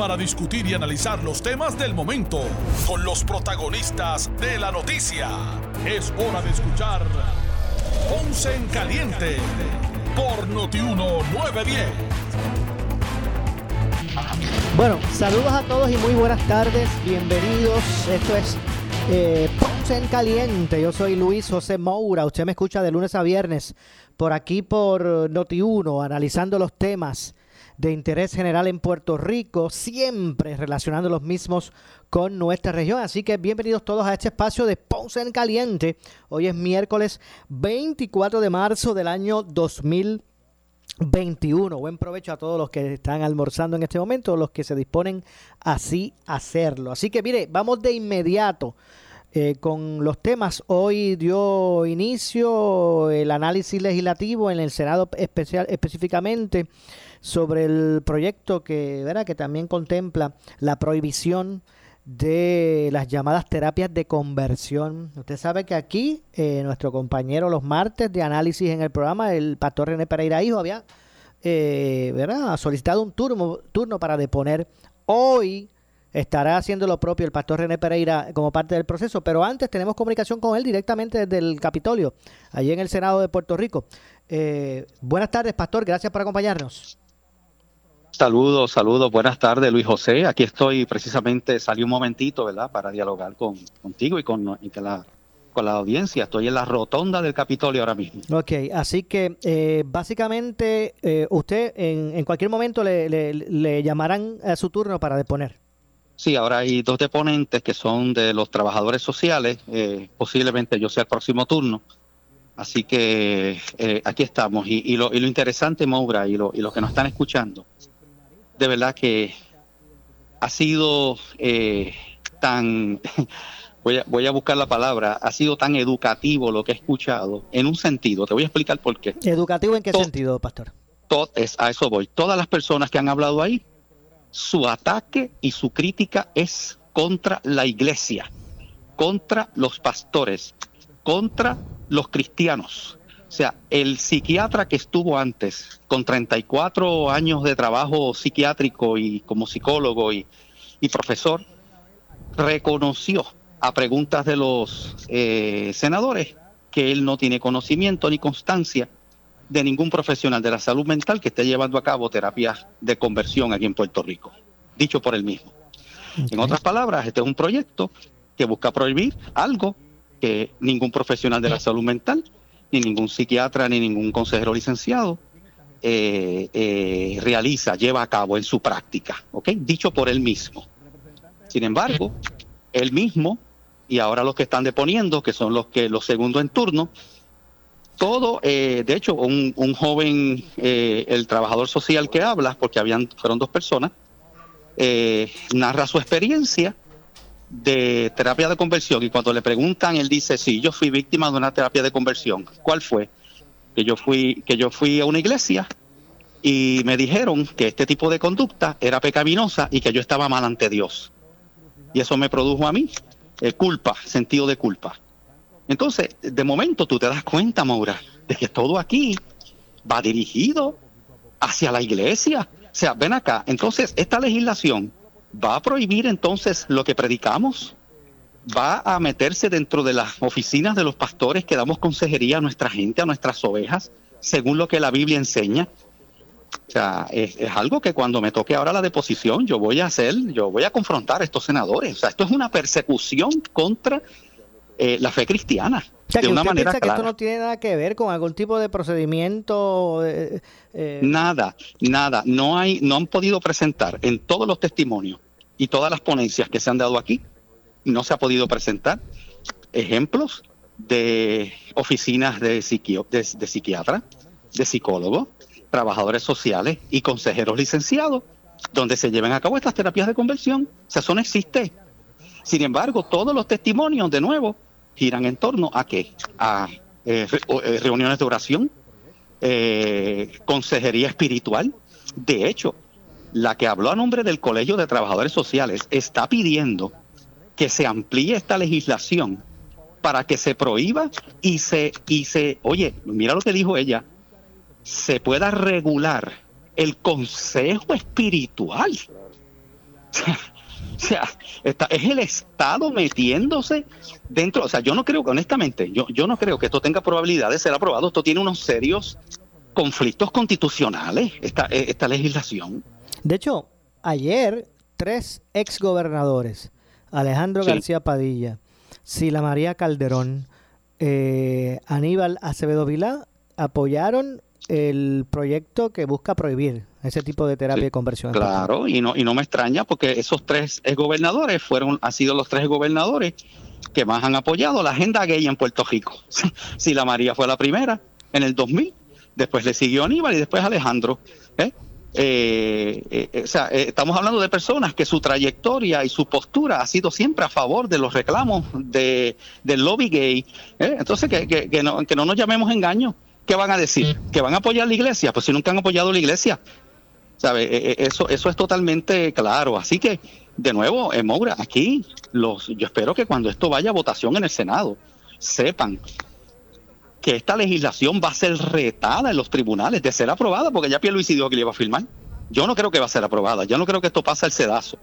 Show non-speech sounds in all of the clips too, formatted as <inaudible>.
para discutir y analizar los temas del momento con los protagonistas de la noticia. Es hora de escuchar Ponce en Caliente por Notiuno 910. Bueno, saludos a todos y muy buenas tardes. Bienvenidos. Esto es eh, Ponce en Caliente. Yo soy Luis José Moura. Usted me escucha de lunes a viernes por aquí por Noti1, analizando los temas de interés general en Puerto Rico, siempre relacionando los mismos con nuestra región. Así que bienvenidos todos a este espacio de Ponce en Caliente. Hoy es miércoles 24 de marzo del año 2021. Buen provecho a todos los que están almorzando en este momento, los que se disponen así a hacerlo. Así que mire, vamos de inmediato. Eh, con los temas, hoy dio inicio el análisis legislativo en el Senado especial, específicamente sobre el proyecto que, ¿verdad? que también contempla la prohibición de las llamadas terapias de conversión. Usted sabe que aquí eh, nuestro compañero los martes de análisis en el programa, el pastor René Pereira Hijo, había eh, ¿verdad? solicitado un turno, turno para deponer. Hoy estará haciendo lo propio el pastor René Pereira como parte del proceso, pero antes tenemos comunicación con él directamente desde el Capitolio, allí en el Senado de Puerto Rico. Eh, buenas tardes, pastor, gracias por acompañarnos. Saludos, saludos, buenas tardes Luis José. Aquí estoy precisamente, salí un momentito, ¿verdad? Para dialogar con, contigo y con, la, con la audiencia. Estoy en la rotonda del Capitolio ahora mismo. Ok, así que eh, básicamente eh, usted en, en, cualquier momento le, le, llamarán a su turno para deponer. Sí, ahora hay dos deponentes que son de los trabajadores sociales. Eh, posiblemente yo sea el próximo turno. Así que aquí estamos. Y, y, lo, y, lo, interesante, Moura, y, lo, y los que nos están escuchando, de verdad que ha sido eh, tan, <laughs> voy a, voy a buscar la palabra, ha sido tan educativo lo que he escuchado, en un sentido, te voy a explicar por qué. ¿Educativo en qué sentido, pastor? Es, a eso voy. Todas las personas que han hablado ahí, su ataque y su crítica es contra la iglesia, contra los pastores, contra los cristianos. O sea, el psiquiatra que estuvo antes, con 34 años de trabajo psiquiátrico y como psicólogo y, profesor, reconoció a preguntas de los eh, senadores que él no tiene conocimiento ni constancia de ningún profesional de la salud mental que esté llevando a cabo terapias de conversión aquí en Puerto Rico, dicho por él mismo. En otras palabras, este es un proyecto que busca prohibir algo que ningún profesional de la salud mental ni ningún psiquiatra, ni ningún consejero licenciado eh, eh, realiza, lleva a cabo en su práctica, ¿ok? Dicho por él mismo. Sin embargo, él mismo, y ahora los que están deponiendo, que son los que los segundos en turno, todo, eh, de hecho, un, un joven, el trabajador social que habla, porque habían, fueron dos personas, narra su experiencia de terapia de conversión y cuando le preguntan, él dice, sí, yo fui víctima de una terapia de conversión. ¿Cuál fue? Que yo fui, que yo fui a una iglesia y me dijeron que este tipo de conducta era pecaminosa y que yo estaba mal ante Dios. Y eso me produjo a mí eh, culpa, sentido de culpa. Entonces, de momento tú te das cuenta, Maura, de que todo aquí va dirigido hacia la iglesia. O sea, ven acá. Entonces, esta legislación ¿Va a prohibir entonces lo que predicamos? ¿Va a meterse dentro de las oficinas de los pastores que damos consejería a nuestra gente, a nuestras ovejas, según lo que la Biblia enseña? O sea, es, algo que cuando me toque ahora la deposición, yo voy a hacer, yo voy a confrontar a estos senadores. O sea, esto es una persecución contra eh, la fe cristiana. De una manera que esto no tiene nada que ver con algún tipo de procedimiento? Eh, eh, Nada, nada. No, hay, no han podido presentar en todos los testimonios y todas las ponencias que se han dado aquí, no se ha podido presentar ejemplos de oficinas de, de, de psiquiatra, de psicólogos, trabajadores sociales y consejeros licenciados, donde se lleven a cabo estas terapias de conversión. O sea, eso no existe. Sin embargo, todos los testimonios, de nuevo, giran en torno a qué? A eh, eh, reuniones de oración, eh, consejería espiritual. De hecho, la que habló a nombre del Colegio de Trabajadores Sociales está pidiendo que se amplíe esta legislación para que se prohíba y se, y se, oye, mira lo que dijo ella, se pueda regular el consejo espiritual. <laughs> O sea, está, es el Estado metiéndose dentro. O sea, yo no creo que, honestamente, yo, yo no creo que esto tenga probabilidad de ser aprobado. Esto tiene unos serios conflictos constitucionales, esta, esta legislación. De hecho, ayer tres exgobernadores, Alejandro García Padilla, Sila María Calderón, eh, Aníbal Acevedo Vilá, apoyaron el proyecto que busca prohibir ese tipo de terapia de conversión. Claro, y no, y no me extraña porque esos tres gobernadores fueron, han sido los tres gobernadores que más han apoyado la agenda gay en Puerto Rico. <laughs> Si la María fue la primera en el 2000, después le siguió Aníbal y después Alejandro. ¿eh? Eh, eh, o sea, estamos hablando de personas que su trayectoria y su postura ha sido siempre a favor de los reclamos de, del lobby gay. Entonces, que, que, no, que no nos llamemos engaños. ¿Qué van a decir? ¿Que van a apoyar la iglesia? Pues si nunca han apoyado la iglesia. ¿Sabe? E, e, eso, eso es totalmente claro. Así que, de nuevo, eh, Moura, aquí los, yo espero que cuando esto vaya a votación en el Senado, sepan que esta legislación va a ser retada en los tribunales de ser aprobada, porque ya Luis dijo que le iba a firmar. Yo no creo que va a ser aprobada, yo no creo que esto pase el sedazo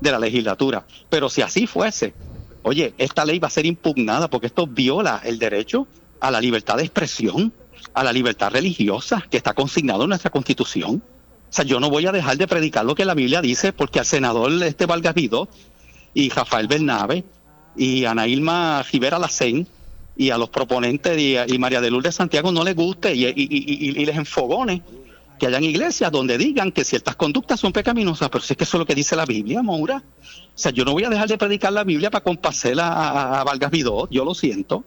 de la legislatura, pero si así fuese, oye, esta ley va a ser impugnada porque esto viola el derecho a la libertad de expresión, a la libertad religiosa que está consignado en nuestra constitución. O sea, yo no voy a dejar de predicar lo que la Biblia dice porque al senador este Vargas Vidó y Rafael Bernabe y Ana Ilma Rivera Lacén y a los proponentes y, María de Lourdes Santiago no les guste y, les enfogone que hayan iglesias donde digan que ciertas conductas son pecaminosas, pero si es que eso es lo que dice la Biblia, Moura. O sea, yo no voy a dejar de predicar la Biblia para complacer a, a Vargas Vidó, yo lo siento.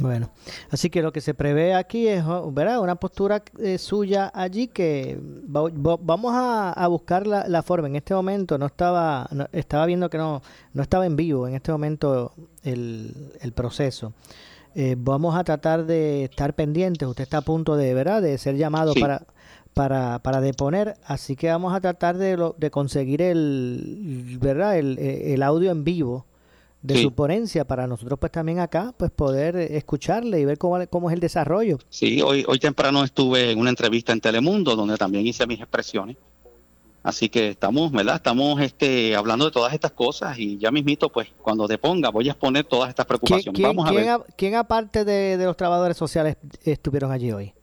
Bueno, así que lo que se prevé aquí es ¿verdad? una postura eh, suya allí que vamos a, buscar la, forma. En este momento no estaba, estaba viendo que no, no estaba en vivo en este momento el, el proceso. Eh, vamos a tratar de estar pendientes. Usted está a punto de, ¿verdad? de ser llamado para, para, para deponer, así que vamos a tratar de, de conseguir el, ¿verdad? El, el audio en vivo de su ponencia para nosotros pues también acá pues poder escucharle y ver cómo, cómo es el desarrollo. Sí, hoy, hoy temprano estuve en una entrevista en Telemundo donde también hice mis expresiones. Así que estamos, ¿verdad? Estamos este, hablando de todas estas cosas y ya mismito, pues, cuando te ponga, voy a exponer todas estas preocupaciones. ¿Quién, Vamos a ver. ¿quién aparte de, los trabajadores sociales estuvieron allí hoy?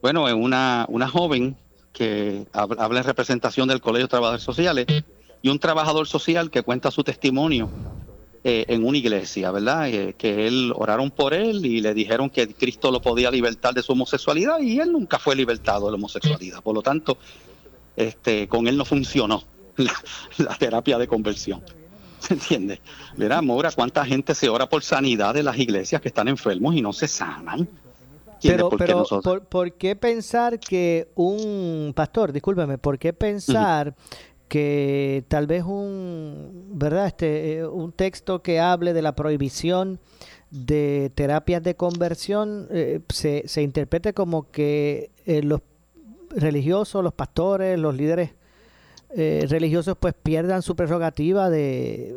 Bueno, una, una joven que habla en representación del Colegio de Trabajadores Sociales y un trabajador social que cuenta su testimonio eh, en una iglesia, ¿verdad? Eh, que él oraron por él y le dijeron que Cristo lo podía libertar de su homosexualidad y él nunca fue libertado de la homosexualidad. Por lo tanto, este, con él no funcionó <laughs> la, terapia de conversión. ¿Se entiende? Verá, Mora, cuánta gente se ora por sanidad de las iglesias que están enfermos y no se sanan. Pero, pero ¿por, qué pensar que un pastor, discúlpeme, por qué pensar que tal vez un, ¿verdad? Este, eh, un texto que hable de la prohibición de terapias de conversión eh, se, se, interprete como que eh, los religiosos, los pastores, los líderes religiosos pues pierdan su prerrogativa de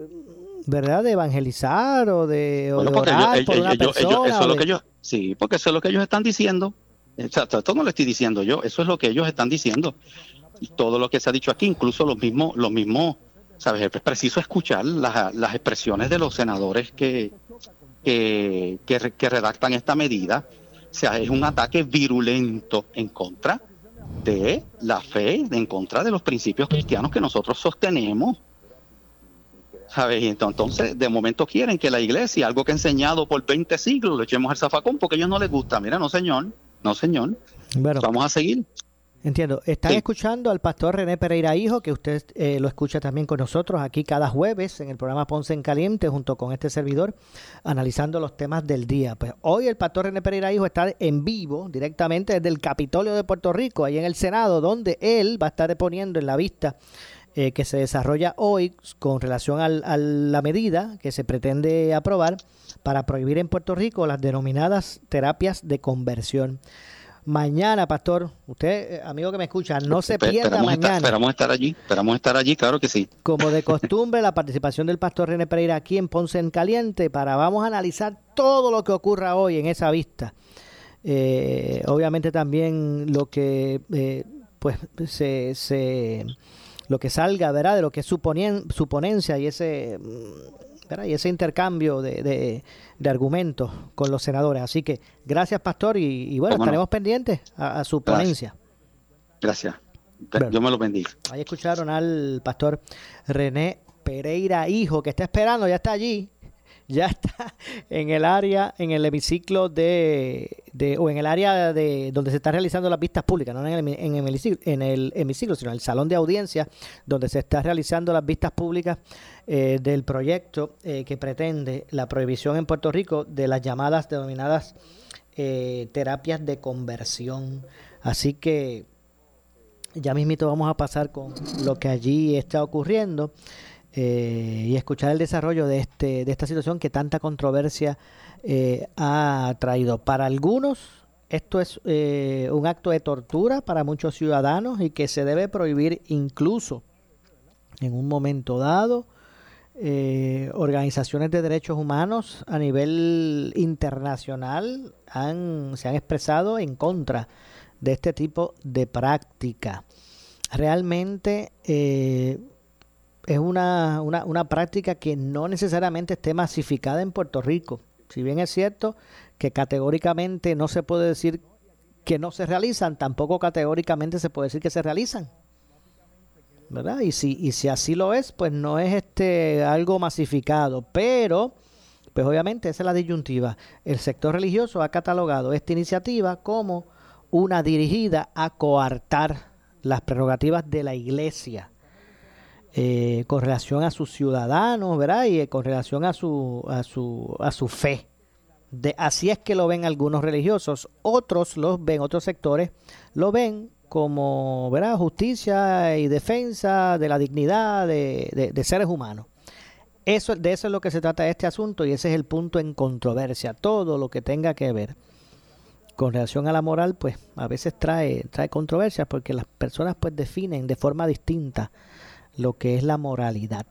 verdad de evangelizar o de, orar por una persona eso es lo que ellos sí porque eso es lo que ellos están diciendo. Esto no lo estoy diciendo yo eso es lo que ellos están diciendo todo lo que se ha dicho aquí, incluso los mismos, los mismos, ¿sabes? Es preciso escuchar las, las expresiones de los senadores que, que, que, redactan esta medida. O sea, es un ataque virulento en contra de la fe, en contra de los principios cristianos que nosotros sostenemos. ¿Sabes? Entonces, de momento quieren que la iglesia, algo que ha enseñado por 20 siglos, lo echemos al zafacón porque a ellos no les gusta. Mira, no señor, no señor. Vamos a seguir. Entiendo. Están escuchando al pastor René Pereira Hijo, que usted eh, lo escucha también con nosotros aquí cada jueves en el programa Ponce en Caliente, junto con este servidor, analizando los temas del día. Pues hoy el pastor René Pereira Hijo está en vivo, directamente desde el Capitolio de Puerto Rico, ahí en el Senado, donde él va a estar poniendo en la vista eh, que se desarrolla hoy con relación a la medida que se pretende aprobar para prohibir en Puerto Rico las denominadas terapias de conversión. Mañana, pastor, usted, eh, amigo que me escucha, no se pierda mañana. esperamos estar allí, esperamos estar allí, claro que sí. Como de <laughs> costumbre, la participación del pastor René Pereira aquí en Ponce en Caliente para vamos a analizar todo lo que ocurra hoy en esa vista. Eh, obviamente también lo que eh, pues se, se, lo que salga, ¿verdad? De lo que es su, su ponencia y ese y ese intercambio de, de, argumentos con los senadores. Así que gracias, Pastor, y, bueno, estaremos pendientes a, su ponencia. Gracias. Yo me lo bendiga. Ahí escucharon al Pastor René Pereira, hijo, que está esperando, ya está allí ya está <laughs> en el área, en el hemiciclo de, o en el área de donde se están realizando las vistas públicas, no en el, en, el hemiciclo, en el hemiciclo, sino en el salón de audiencia, donde se está realizando las vistas públicas eh, del proyecto eh, que pretende la prohibición en Puerto Rico de las llamadas denominadas eh, terapias de conversión. Así que ya mismito vamos a pasar con lo que allí está ocurriendo. Eh, y escuchar el desarrollo de, este, de esta situación que tanta controversia eh, ha traído. Para algunos, esto es eh, un acto de tortura para muchos ciudadanos y que se debe prohibir incluso en un momento dado. organizaciones de derechos humanos a nivel internacional han, se han expresado en contra de este tipo de práctica. Realmente es una, una, una práctica que no necesariamente esté masificada en Puerto Rico. Si bien es cierto que categóricamente no se puede decir que no se realizan, tampoco categóricamente se puede decir que se realizan. ¿Verdad? Y si, y si así lo es, pues no es este algo masificado. Pero, pues obviamente esa es la disyuntiva. El sector religioso ha catalogado esta iniciativa como una dirigida a coartar las prerrogativas de la iglesia eh, con relación a sus ciudadanos, ¿verdad? Y eh, con relación a su, a su, a su fe. De, así es que lo ven algunos religiosos, otros los ven, otros sectores lo ven como ¿verdad? justicia y defensa de la dignidad de, de, seres humanos. Eso, de eso es lo que se trata este asunto y ese es el punto en controversia. Todo lo que tenga que ver con relación a la moral, pues a veces trae, trae controversias porque las personas pues definen de forma distinta lo que es la moralidad.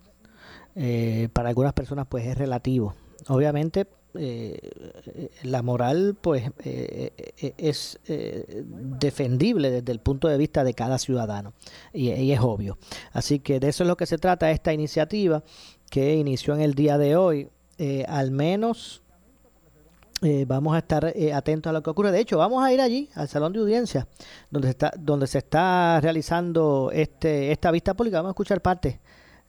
Eh, para algunas personas pues es relativo. Obviamente eh, la moral pues eh, es defendible desde el punto de vista de cada ciudadano y, y, es obvio. Así que de eso es lo que se trata esta iniciativa que inició en el día de hoy. al menos eh, vamos a estar eh, atentos a lo que ocurre. De hecho, vamos a ir allí, al salón de audiencia, donde, está, donde se está realizando este, esta vista pública. Vamos a escuchar parte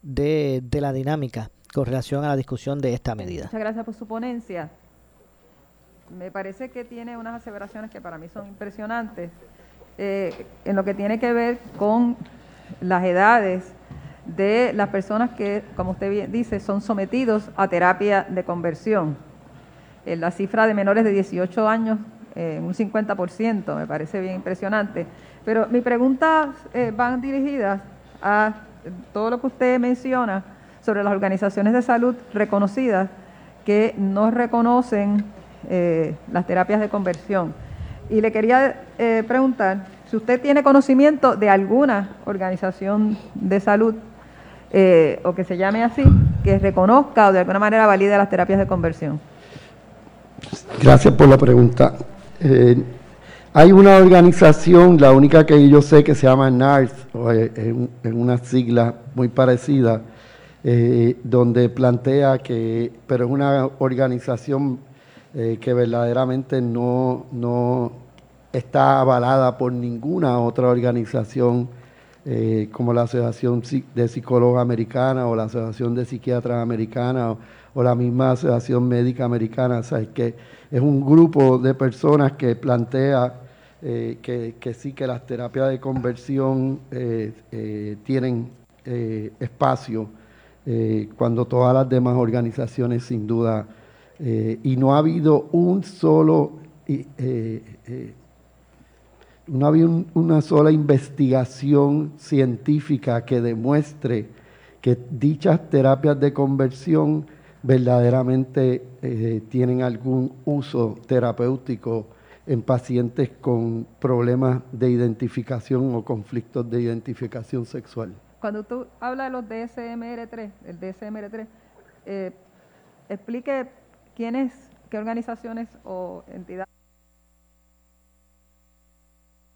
de, la dinámica con relación a la discusión de esta medida. Muchas gracias por su ponencia. Me parece que tiene unas aseveraciones que para mí son impresionantes eh, en lo que tiene que ver con las edades de las personas que, como usted bien dice, son sometidos a terapia de conversión eh, la cifra de menores de 18 años, eh, un 50%, me parece bien impresionante. Pero mis preguntas eh, van dirigidas a todo lo que usted menciona sobre las organizaciones de salud reconocidas que no reconocen las terapias de conversión. Y le quería preguntar si usted tiene conocimiento de alguna organización de salud o que se llame así, que reconozca o de alguna manera valide las terapias de conversión. Gracias por la pregunta. Eh, hay una organización, la única que yo sé que se llama NARS, en, una sigla muy parecida, eh, donde plantea que, pero es una organización eh, que verdaderamente no, no está avalada por ninguna otra organización como la Asociación de Psicólogos Americana o la Asociación de Psiquiatras Americana o la misma Asociación Médica Americana, ¿sabes? que es un grupo de personas que plantea eh, que, sí que las terapias de conversión eh, eh, tienen espacio cuando todas las demás organizaciones sin duda, y no ha habido un solo no había una sola investigación científica que demuestre que dichas terapias de conversión verdaderamente eh, tienen algún uso terapéutico en pacientes con problemas de identificación o conflictos de identificación sexual. Cuando tú hablas de los DSMR3, el DSMR3, eh, explique quiénes, qué organizaciones o entidades.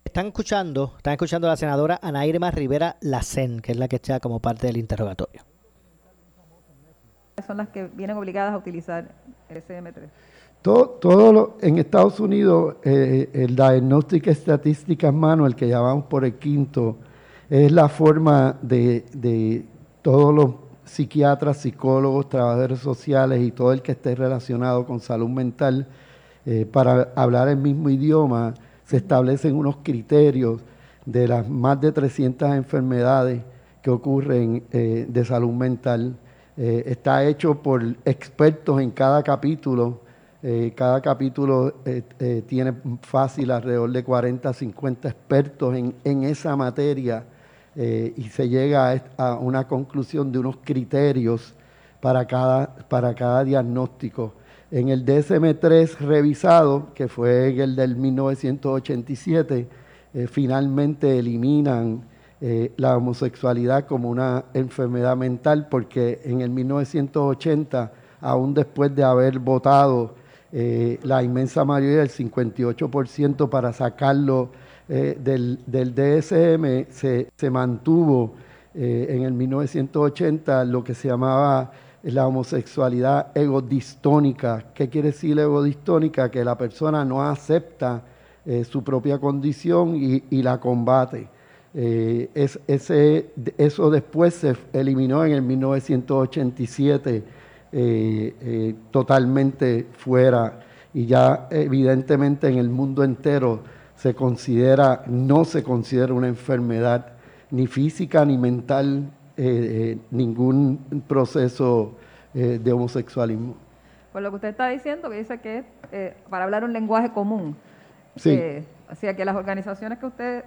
Están escuchando, están escuchando a la senadora Ana Irma Rivera Lacen, que es la que está como parte del interrogatorio. Son las que vienen obligadas a utilizar el DSM3. Todo, todo en Estados Unidos, eh, el Diagnostic Statistics Manual, que llamamos por el quinto, es la forma de, de todos los psiquiatras, psicólogos, trabajadores sociales y todo el que esté relacionado con salud mental eh, para hablar el mismo idioma, se establecen unos criterios de las más de 300 enfermedades que ocurren eh, de salud mental. Eh, está hecho por expertos en cada capítulo. cada capítulo tiene fácil alrededor de 40, 50 expertos en, esa materia eh, y se llega a, una conclusión de unos criterios para cada, para cada diagnóstico. En el DSM-3 revisado, que fue el del 1987, eh, finalmente eliminan eh, la homosexualidad como una enfermedad mental porque en el 1980, aún después de haber votado la inmensa mayoría, el 58% para sacarlo eh, del, DSM se, se mantuvo eh, en el 1980 lo que se llamaba la homosexualidad egodistónica. ¿Qué quiere decir egodistónica? Que la persona no acepta eh, su propia condición y, la combate. Es, ese, eso después se eliminó en el 1987 totalmente fuera y ya evidentemente en el mundo entero se considera, no se considera una enfermedad ni física ni mental, eh, eh, ningún proceso eh, de homosexualismo. Pues lo que usted está diciendo, que dice que es para hablar un lenguaje común. Sí. o sea, que las organizaciones que usted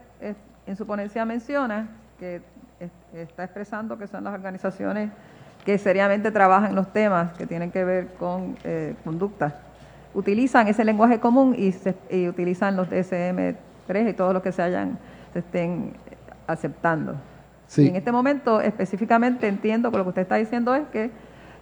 en su ponencia menciona, que está expresando que son las organizaciones que seriamente trabajan los temas que tienen que ver con conducta utilizan ese lenguaje común y, se, utilizan los DSM-3 y todo lo que se hayan se estén aceptando. Sí. en este momento específicamente entiendo que lo que usted está diciendo es que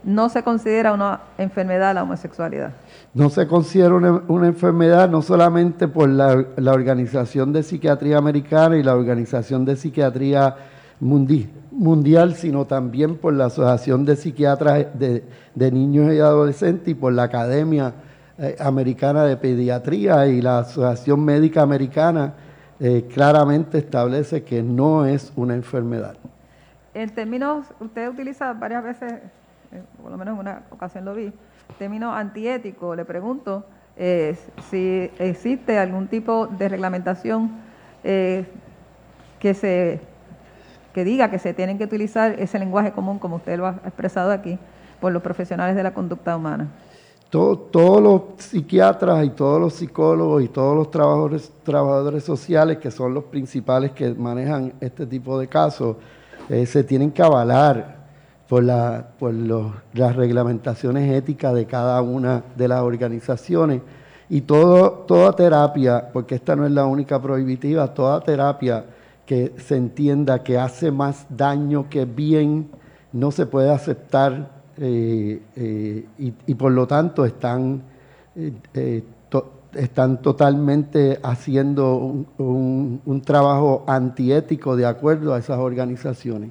no se considera una enfermedad la homosexualidad. No se considera una, enfermedad no solamente por la, Organización de Psiquiatría Americana y la Organización de Psiquiatría Mundial, sino también por la Asociación de Psiquiatras de, de Niños y Adolescentes y por la Academia eh, Americana de Pediatría y la Asociación Médica Americana eh, claramente establece que no es una enfermedad. En términos, usted utiliza varias veces, por lo menos en una ocasión lo vi, término antiético, le pregunto si existe algún tipo de reglamentación que se que diga que se tienen que utilizar ese lenguaje común, como usted lo ha expresado aquí, por los profesionales de la conducta humana. Todos los psiquiatras y todos los psicólogos y todos los trabajadores, trabajadores sociales, que son los principales que manejan este tipo de casos, eh, se tienen que avalar por, la, por las reglamentaciones éticas de cada una de las organizaciones. Y todo, toda terapia, porque esta no es la única prohibitiva, toda terapia que se entienda que hace más daño que bien, no se puede aceptar eh, eh, y, por lo tanto están, eh, están totalmente haciendo un, trabajo antiético de acuerdo a esas organizaciones.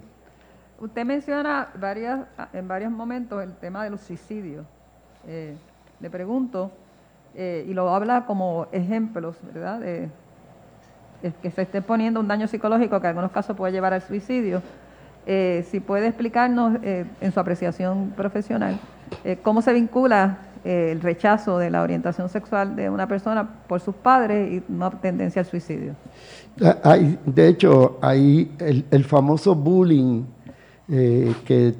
Usted menciona varias, en varios momentos el tema de los suicidios. le pregunto, y lo habla como ejemplos, ¿verdad? De, que se esté poniendo un daño psicológico que en algunos casos puede llevar al suicidio eh, si puede explicarnos eh, en su apreciación profesional eh, cómo se vincula el rechazo de la orientación sexual de una persona por sus padres y una tendencia al suicidio. Ah, de hecho, hay el, famoso bullying que,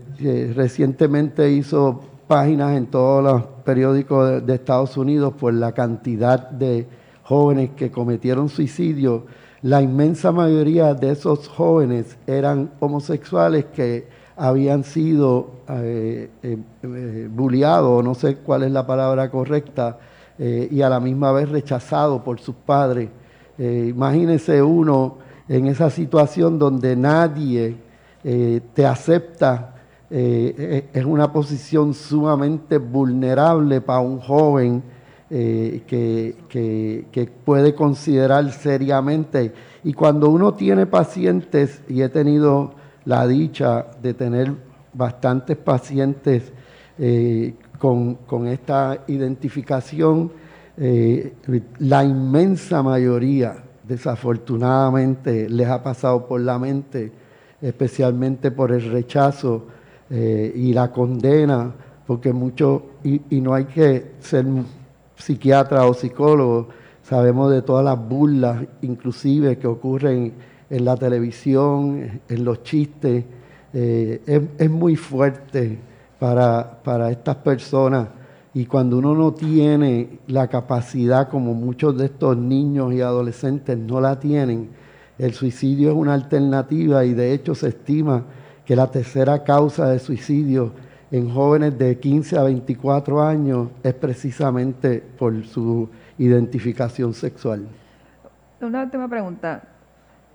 recientemente hizo páginas en todos los periódicos de, Estados Unidos por la cantidad de jóvenes que cometieron suicidio la inmensa mayoría de esos jóvenes eran homosexuales que habían sido eh, eh, eh bulliados, no sé cuál es la palabra correcta, y a la misma vez rechazados por sus padres. imagínese uno en esa situación donde nadie te acepta, es una posición sumamente vulnerable para un joven que, que puede considerar seriamente. Y cuando uno tiene pacientes, y he tenido la dicha de tener bastantes pacientes eh, con, esta identificación. Eh, la inmensa mayoría, desafortunadamente, les ha pasado por la mente, especialmente por el rechazo eh, y la condena, porque mucho, y, no hay que ser psiquiatra o psicólogo, sabemos de todas las burlas, inclusive, que ocurren en la televisión, en los chistes, eh, es, muy fuerte para, para estas personas. Y cuando uno no tiene la capacidad, como muchos de estos niños y adolescentes no la tienen, el suicidio es una alternativa y de hecho se estima que la tercera causa de suicidio en jóvenes de 15 a 24 años es precisamente por su identificación sexual. Una última pregunta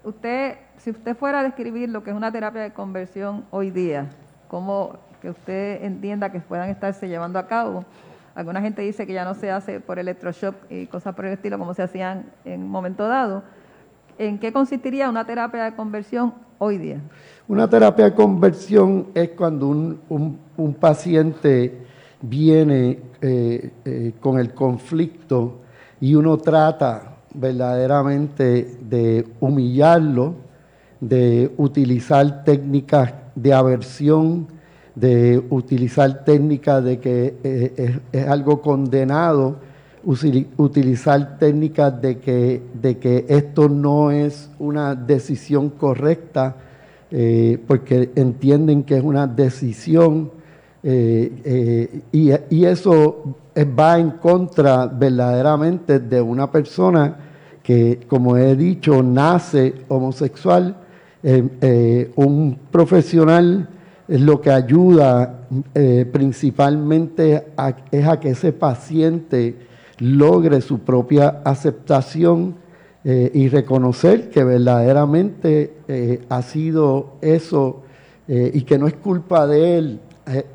usted, si usted fuera a describir lo que es una terapia de conversión hoy día, cómo que usted entienda que puedan estarse llevando a cabo. Alguna gente dice que ya no se hace por electroshock y cosas por el estilo como se hacían en un momento dado. ¿En qué consistiría una terapia de conversión hoy día? Una terapia de conversión es cuando un, paciente viene eh, eh, con el conflicto y uno trata verdaderamente de humillarlo, de utilizar técnicas de aversión, de utilizar técnicas de que eh, es, algo condenado, utilizar técnicas de que, de que esto no es una decisión correcta, eh, porque entienden que es una decisión eh, y, y, eso va en contra verdaderamente de una persona que, como he dicho, nace homosexual. Eh, eh, un profesional es lo que ayuda eh, principalmente es a que ese paciente logre su propia aceptación y reconocer que verdaderamente ha sido eso y que no es culpa de él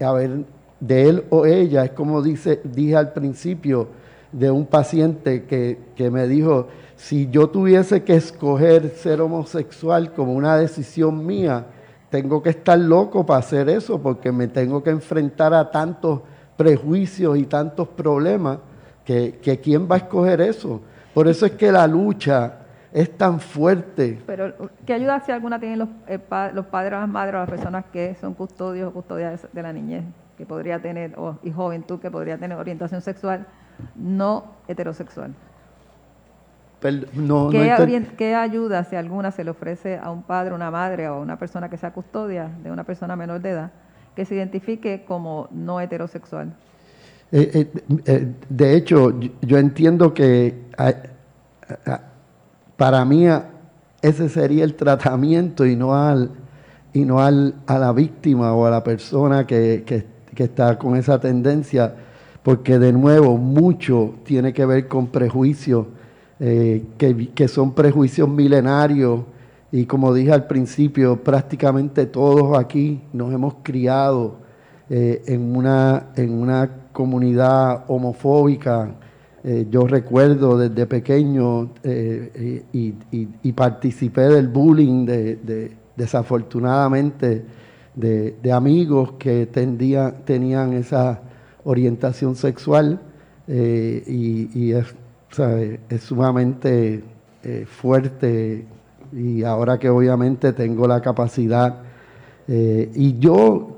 haber de él o ella, es como dice, dije al principio de un paciente que, que me dijo, si yo tuviese que escoger ser homosexual como una decisión mía, tengo que estar loco para hacer eso porque me tengo que enfrentar a tantos prejuicios y tantos problemas que, que quién va a escoger eso. Por eso es que la lucha es tan fuerte. Pero, ¿qué ayuda si alguna tienen los, eh, los padres o las madres o las personas que son custodios o custodias de la niñez? que podría tener, o, y juventud que podría tener orientación sexual no heterosexual. ¿Qué, ayuda, si alguna, se le ofrece a un padre, una madre o a una persona que sea custodia de una persona menor de edad que se identifique como no heterosexual? Eh, eh, eh, de hecho, yo entiendo que para mí ese sería el tratamiento y no al y no al, a la víctima o a la persona que, que, que está con esa tendencia, porque de nuevo mucho tiene que ver con prejuicios, eh, que, son prejuicios milenarios, y como dije al principio, prácticamente todos aquí nos hemos criado eh, en, una, en una comunidad homofóbica. Eh, yo recuerdo desde pequeño y, participé del bullying de, desafortunadamente de, amigos que tenían esa orientación sexual eh, y, es, sumamente eh, fuerte y ahora que obviamente tengo la capacidad eh, y yo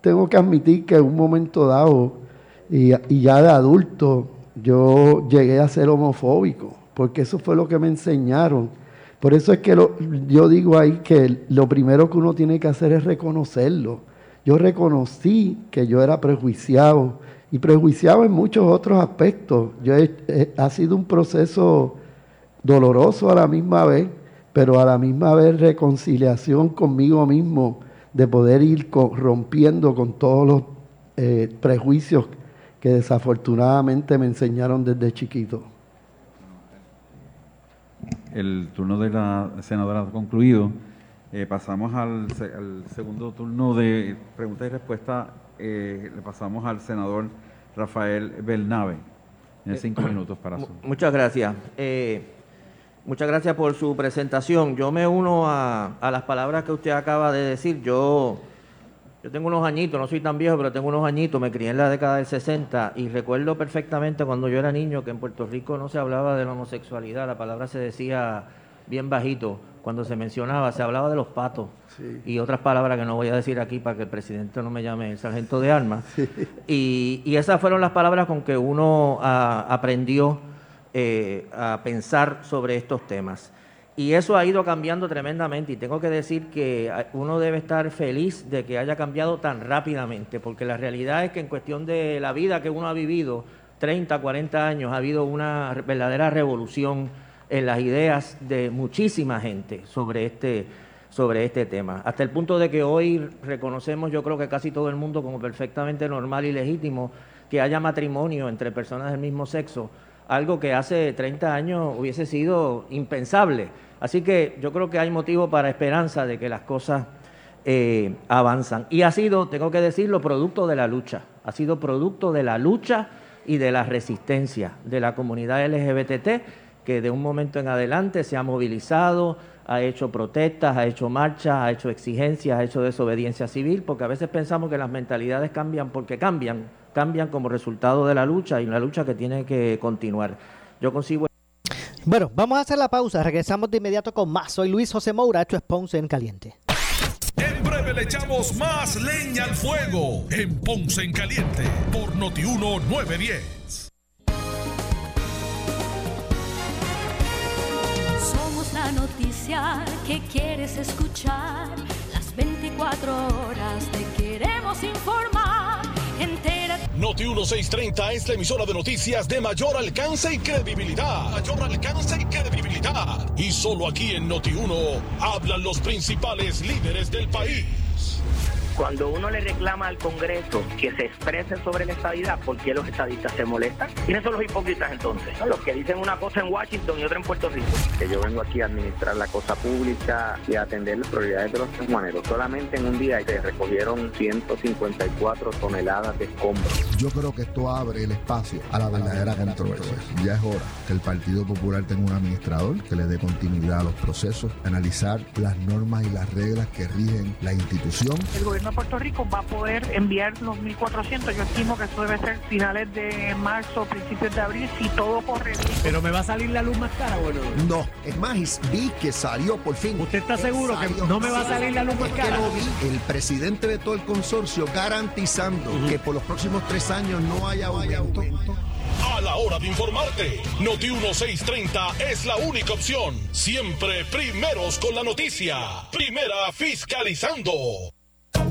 tengo que admitir que en un momento dado y, ya de adulto yo llegué a ser homofóbico porque eso fue lo que me enseñaron por eso es que yo digo ahí que lo primero que uno tiene que hacer es reconocerlo. Yo reconocí que yo era prejuiciado y prejuiciado en muchos otros aspectos. Yo ha sido un proceso doloroso a la misma vez, pero a la misma vez reconciliación conmigo mismo, de poder ir rompiendo con todos los eh, prejuicios que desafortunadamente me enseñaron desde chiquito. El turno de la senadora ha concluido. Eh, pasamos al, segundo turno de preguntas y respuestas. Eh, le pasamos al senador Rafael Belnave. Tiene cinco minutos para su. Muchas gracias. Muchas gracias por su presentación. Yo me uno a, las palabras que usted acaba de decir. Yo, yo tengo unos añitos, no soy tan viejo, pero tengo unos añitos. Me crié en la década del 60 y recuerdo perfectamente cuando yo era niño que en Puerto Rico no se hablaba de la homosexualidad. La palabra se decía bien bajito. Cuando se mencionaba, se hablaba de los patos y otras palabras que no voy a decir aquí para que el presidente no me llame el sargento de armas. Y, esas fueron las palabras con que uno ah, aprendió eh, a pensar sobre estos temas. Y eso ha ido cambiando tremendamente y tengo que decir que uno debe estar feliz de que haya cambiado tan rápidamente, porque la realidad es que en cuestión de la vida que uno ha vivido, 30, 40 años, ha habido una verdadera revolución en las ideas de muchísima gente sobre este, sobre este tema. Hasta el punto de que hoy reconocemos, yo creo que casi todo el mundo, como perfectamente normal y legítimo, que haya matrimonio entre personas del mismo sexo algo que hace 30 años hubiese sido impensable. Así que yo creo que hay motivo para esperanza de que las cosas eh, avanzan. Y ha sido, tengo que decirlo, producto de la lucha. Ha sido producto de la lucha y de la resistencia de la comunidad LGBT que de un momento en adelante se ha movilizado, ha hecho protestas, ha hecho marchas, ha hecho exigencias, ha hecho desobediencia civil, porque a veces pensamos que las mentalidades cambian porque cambian, cambian como resultado de la lucha y una lucha que tiene que continuar. Yo consigo. Bueno, vamos a hacer la pausa. Regresamos de inmediato con más. Soy Luis José Moura, hecho es en Caliente. En breve le echamos más leña al fuego en Ponce en Caliente por Notiuno 910. Somos la noticia que quieres escuchar. Las 24 horas te queremos informar. Noti 1630 es la emisora de noticias de mayor alcance y credibilidad. Mayor alcance y credibilidad. Y solo aquí en Noti 1 hablan los principales líderes del país. Cuando uno le reclama al Congreso que se exprese sobre la estadidad, ¿por qué los estadistas se molestan? ¿Quiénes son los hipócritas entonces? Los que dicen una cosa en Washington y otra en Puerto Rico. Que yo vengo aquí a administrar la cosa pública y a atender las prioridades de los sanjuaneros. Solamente en un día se recogieron 154 toneladas de escombros. Yo creo que esto abre el espacio a la verdadera controversia. Ya es hora que el Partido Popular tenga un administrador que le dé continuidad a los procesos, analizar las normas y las reglas que rigen la institución. Puerto Rico va a poder enviar los 1.400. Yo estimo que eso debe ser finales de marzo, principios de abril, si todo corre bien. ¿Pero me va a salir la luz más cara bueno? No, es más, vi que salió por fin. ¿Usted está seguro que no me va a salir la luz más cara? vi el presidente de todo el consorcio garantizando que por los próximos tres años no haya aumento. A la hora de informarte, Noti 1630 es la única opción. Siempre primeros con la noticia. Primera fiscalizando.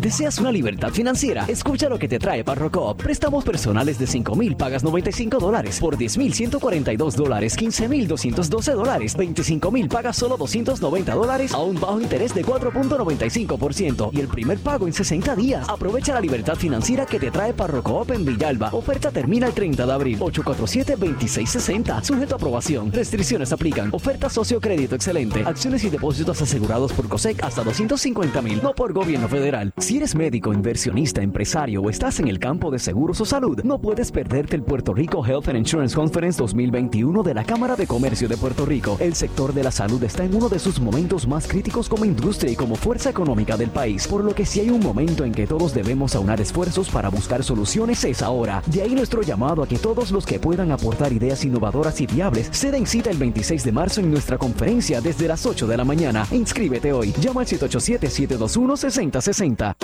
¿Deseas una libertad financiera? Escucha lo que te trae Parrocop. Préstamos personales de 5 mil pagas 95 dólares. Por 10 mil 142 dólares, 15 mil 212 dólares, 25 mil pagas solo 290 dólares a un bajo interés de 4.95% y el primer pago en 60 días. Aprovecha la libertad financiera que te trae Parrocop en Villalba. Oferta termina el 30 de abril. 847-2660. Sujeto a aprobación. Restricciones aplican. Oferta socio crédito excelente. Acciones y depósitos asegurados por COSEC hasta 250 mil. No por gobierno federal. Eres médico, inversionista, empresario o estás en el campo de seguros o salud, no puedes perderte el Puerto Rico Health and Insurance Conference 2021 de la Cámara de Comercio de Puerto Rico. El sector de la salud está en uno de sus momentos más críticos como industria y como fuerza económica del país, por lo que si hay un momento en que todos debemos aunar esfuerzos para buscar soluciones es ahora. De ahí nuestro llamado a que todos los que puedan aportar ideas innovadoras y viables se den cita el 26 de marzo en nuestra conferencia desde las 8 de la mañana. Inscríbete hoy. Llama al 787-721-6060.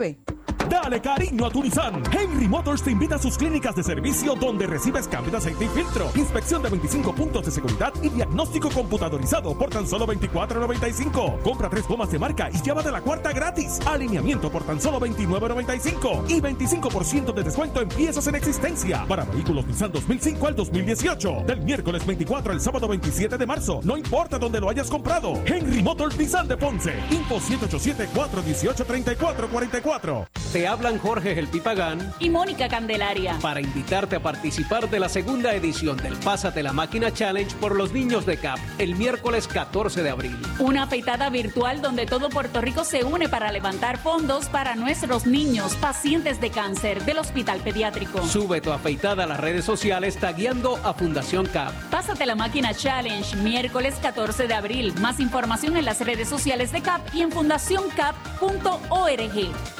对 Dale cariño a tu Nissan. Henry Motors te invita a sus clínicas de servicio donde recibes cambio de aceite y filtro, inspección de 25 puntos de seguridad y diagnóstico computadorizado por tan solo 24.95. Compra tres gomas de marca y llévate la cuarta gratis. Alineamiento por tan solo 29.95 y 25% de descuento en piezas en existencia para vehículos Nissan 2005 al 2018. Del miércoles 24 al sábado 27 de marzo. No importa dónde lo hayas comprado. Henry Motors Nissan de Ponce. Info 787 418 3444. Te hablan Jorge El Pipagán y Mónica Candelaria para invitarte a participar de la segunda edición del Pásate la Máquina Challenge por los niños de CAP el miércoles 14 de abril. Una afeitada virtual donde todo Puerto Rico se une para levantar fondos para nuestros niños pacientes de cáncer del Hospital Pediátrico. Sube tu afeitada a las redes sociales tagueando a Fundación CAP. Pásate la Máquina Challenge miércoles 14 de abril. Más información en las redes sociales de CAP y en fundacioncap.org.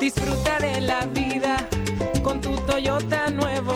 Disfruta de la vida con tu Toyota nuevo,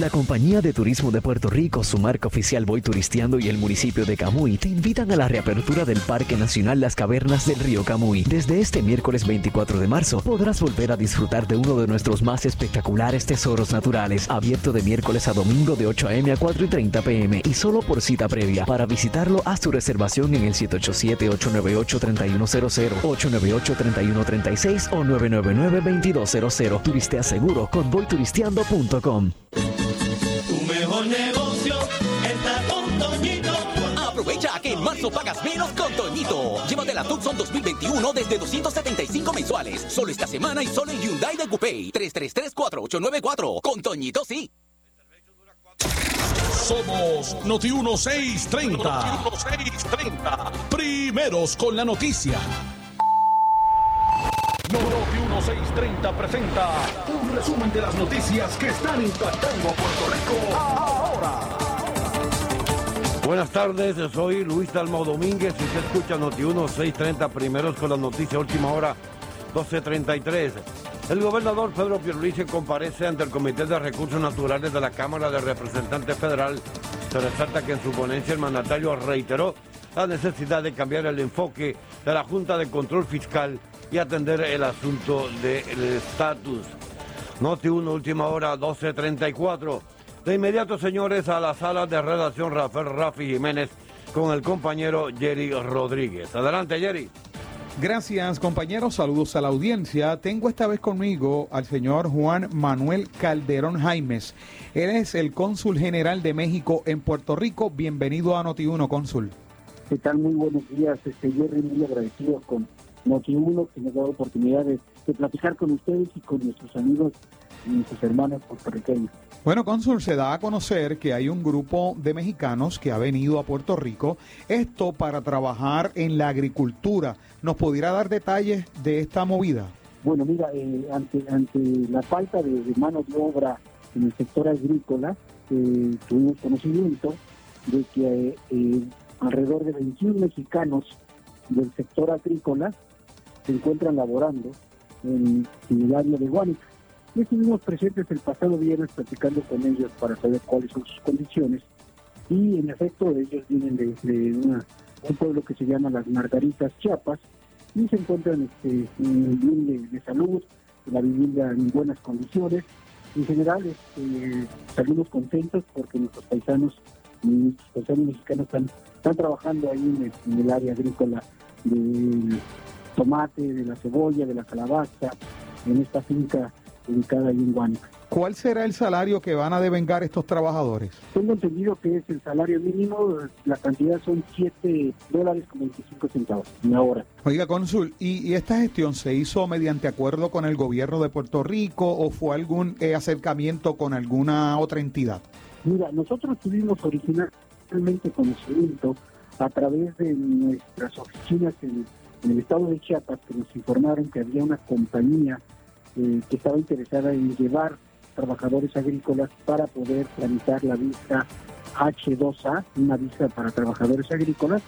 La Compañía de Turismo de Puerto Rico, su marca oficial Voy Turisteando y el municipio de Camuy te invitan a la reapertura del Parque Nacional Las Cavernas del Río Camuy. Desde este miércoles 24 de marzo podrás volver a disfrutar de uno de nuestros más espectaculares tesoros naturales, abierto de miércoles a domingo de 8 a.m. a 4 y 30 p.m. y solo por cita previa. Para visitarlo, haz tu reservación en el 787-898-3100, 898-3136 o 999-2200. Turistea seguro con voyturisteando.com. Tu mejor negocio está con Toñito. Aprovecha que en marzo pagas menos con Toñito. Llévate la Tucson 2021 desde 275 mensuales. Solo esta semana y solo en Hyundai de Coupé. 333-4894. Con Toñito sí. Somos Noti 1630. Noti 1630. Primeros con la noticia. Noti 1630 presenta un resumen de las noticias que están impactando a Puerto Rico ahora. Buenas tardes, soy Luis Dalmau Domínguez y se escucha Noti 1630 primeros con la noticia última hora 1233. El gobernador Pedro Pierluisi comparece ante el Comité de Recursos Naturales de la Cámara de Representantes Federal. Se resalta que en su ponencia el mandatario reiteró la necesidad de cambiar el enfoque de la Junta de Control Fiscal y atender el asunto del estatus. Noti 1, última hora, 12.34. De inmediato, señores, a la sala de redacción Rafael Rafi Jiménez con el compañero Jerry Rodríguez. Adelante, Jerry. Gracias compañeros, saludos a la audiencia. Tengo esta vez conmigo al señor Juan Manuel Calderón Jaimes. Él es el cónsul general de México en Puerto Rico. Bienvenido a Noti1, cónsul. ¿Qué tal? Muy buenos días, este Jerry, muy agradecido con Noti1 que nos da la oportunidad de, de platicar con ustedes y con nuestros amigos y sus hermanos puertorriqueños. Bueno, cónsul, se da a conocer que hay un grupo de mexicanos que ha venido a Puerto Rico, esto para trabajar en la agricultura. ¿Nos pudiera dar detalles de esta movida? Bueno, mira, eh, ante, ante la falta de, de mano de obra en el sector agrícola, eh, tuvimos conocimiento de que eh, alrededor de 21 mexicanos del sector agrícola se encuentran laborando en, el área de Guánica. Y estuvimos presentes el pasado viernes platicando con ellos para saber cuáles son sus condiciones. Y en efecto, ellos vienen de, de un pueblo que se llama Las Margaritas, Chiapas, y se encuentran este, en bien de, de salud, la vivienda en buenas condiciones. En general, este, salimos contentos porque nuestros paisanos, nuestros paisanos mexicanos están, trabajando ahí en el, en el área agrícola del tomate, de la cebolla, de la calabaza, en esta finca ubicada ahí en Guánica. ¿Cuál será el salario que van a devengar estos trabajadores? Tengo entendido que es el salario mínimo, la cantidad son 7 dólares con 25 centavos una hora. Oiga, cónsul, ¿y, y esta gestión se hizo mediante acuerdo con el gobierno de Puerto Rico o fue algún eh, acercamiento con alguna otra entidad? Mira, nosotros tuvimos originalmente conocimiento a través de nuestras oficinas en, en el estado de Chiapas que nos informaron que había una compañía eh, que estaba interesada en llevar trabajadores agrícolas para poder tramitar la visa H2A, una visa para trabajadores agrícolas.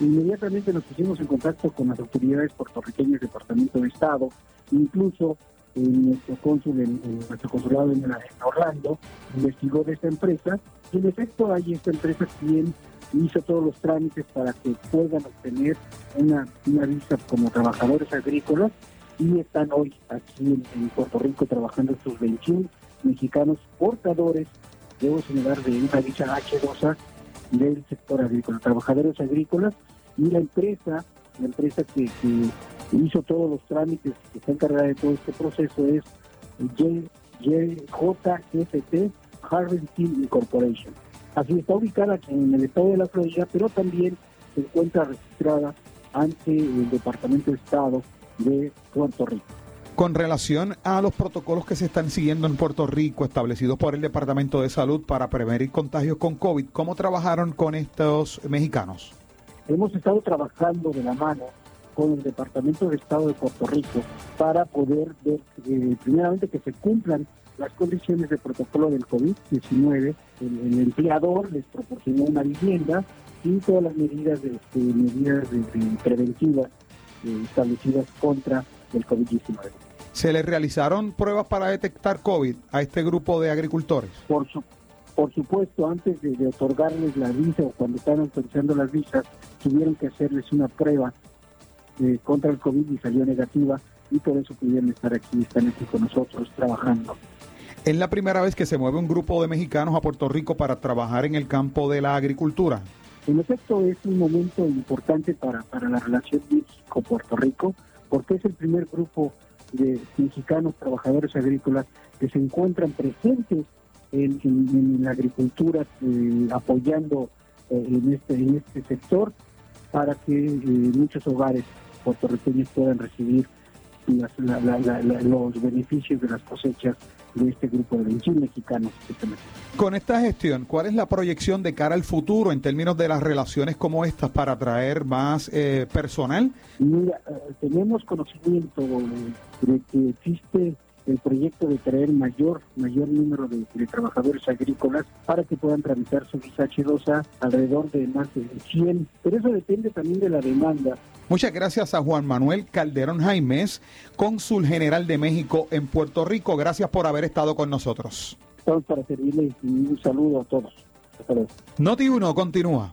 Inmediatamente nos pusimos en contacto con las autoridades puertorriqueñas, Departamento de Estado, incluso eh, nuestro cónsul en, nuestro consulado en, en Orlando investigó de esta empresa y en efecto hay esta empresa quien hizo todos los trámites para que puedan obtener una, una visa como trabajadores agrícolas y están hoy aquí en, Puerto Rico trabajando estos 21 mexicanos portadores, debo señalar, de una visa H2A del sector agrícola, trabajadores agrícolas y la empresa, la empresa que, hizo todos los trámites, que está encargada de todo este proceso es JFT Harvesting Incorporation. Así está ubicada aquí en el estado de la Florida, pero también se encuentra registrada ante el Departamento de Estado de Puerto Rico. Con relación a los protocolos que se están siguiendo en Puerto Rico, establecidos por el Departamento de Salud para prevenir contagios con COVID, ¿cómo trabajaron con estos mexicanos? Hemos estado trabajando de la mano con el Departamento de Estado de Puerto Rico para poder ver, eh, primeramente, que se cumplan las condiciones de protocolo del COVID-19. El, el empleador les proporcionó una vivienda y todas las medidas, de, de- medidas de- de preventivas eh, establecidas contra el COVID-19. ¿Se les realizaron pruebas para detectar COVID a este grupo de agricultores? Por, su, por supuesto, antes de, de otorgarles la visa o cuando estaban autorizando las visas, tuvieron que hacerles una prueba eh, contra el COVID y salió negativa y por eso pudieron estar aquí, están aquí con nosotros trabajando. ¿Es la primera vez que se mueve un grupo de mexicanos a Puerto Rico para trabajar en el campo de la agricultura? En efecto, es un momento importante para, para la relación México-Puerto Rico, porque es el primer grupo de mexicanos trabajadores agrícolas que se encuentran presentes en, la agricultura, eh, apoyando eh, en, este, en este sector para que eh, muchos hogares puertorriqueños puedan recibir las- la- la- la- la- los beneficios de las cosechas de este grupo de 21 mexicanos. Con esta gestión, ¿cuál es la proyección de cara al futuro en términos de las relaciones como estas para atraer más eh, personal? Mira, eh, tenemos conocimiento de que existe el proyecto de traer mayor mayor número de, de trabajadores agrícolas para que puedan tramitar su visa H2A alrededor de más de 100, pero eso depende también de la demanda. Muchas gracias a Juan Manuel Calderón Jaimes, cónsul general de México en Puerto Rico. Gracias por haber estado con nosotros. Estamos para servirles y un saludo a todos. Hasta luego. Noti 1 continúa.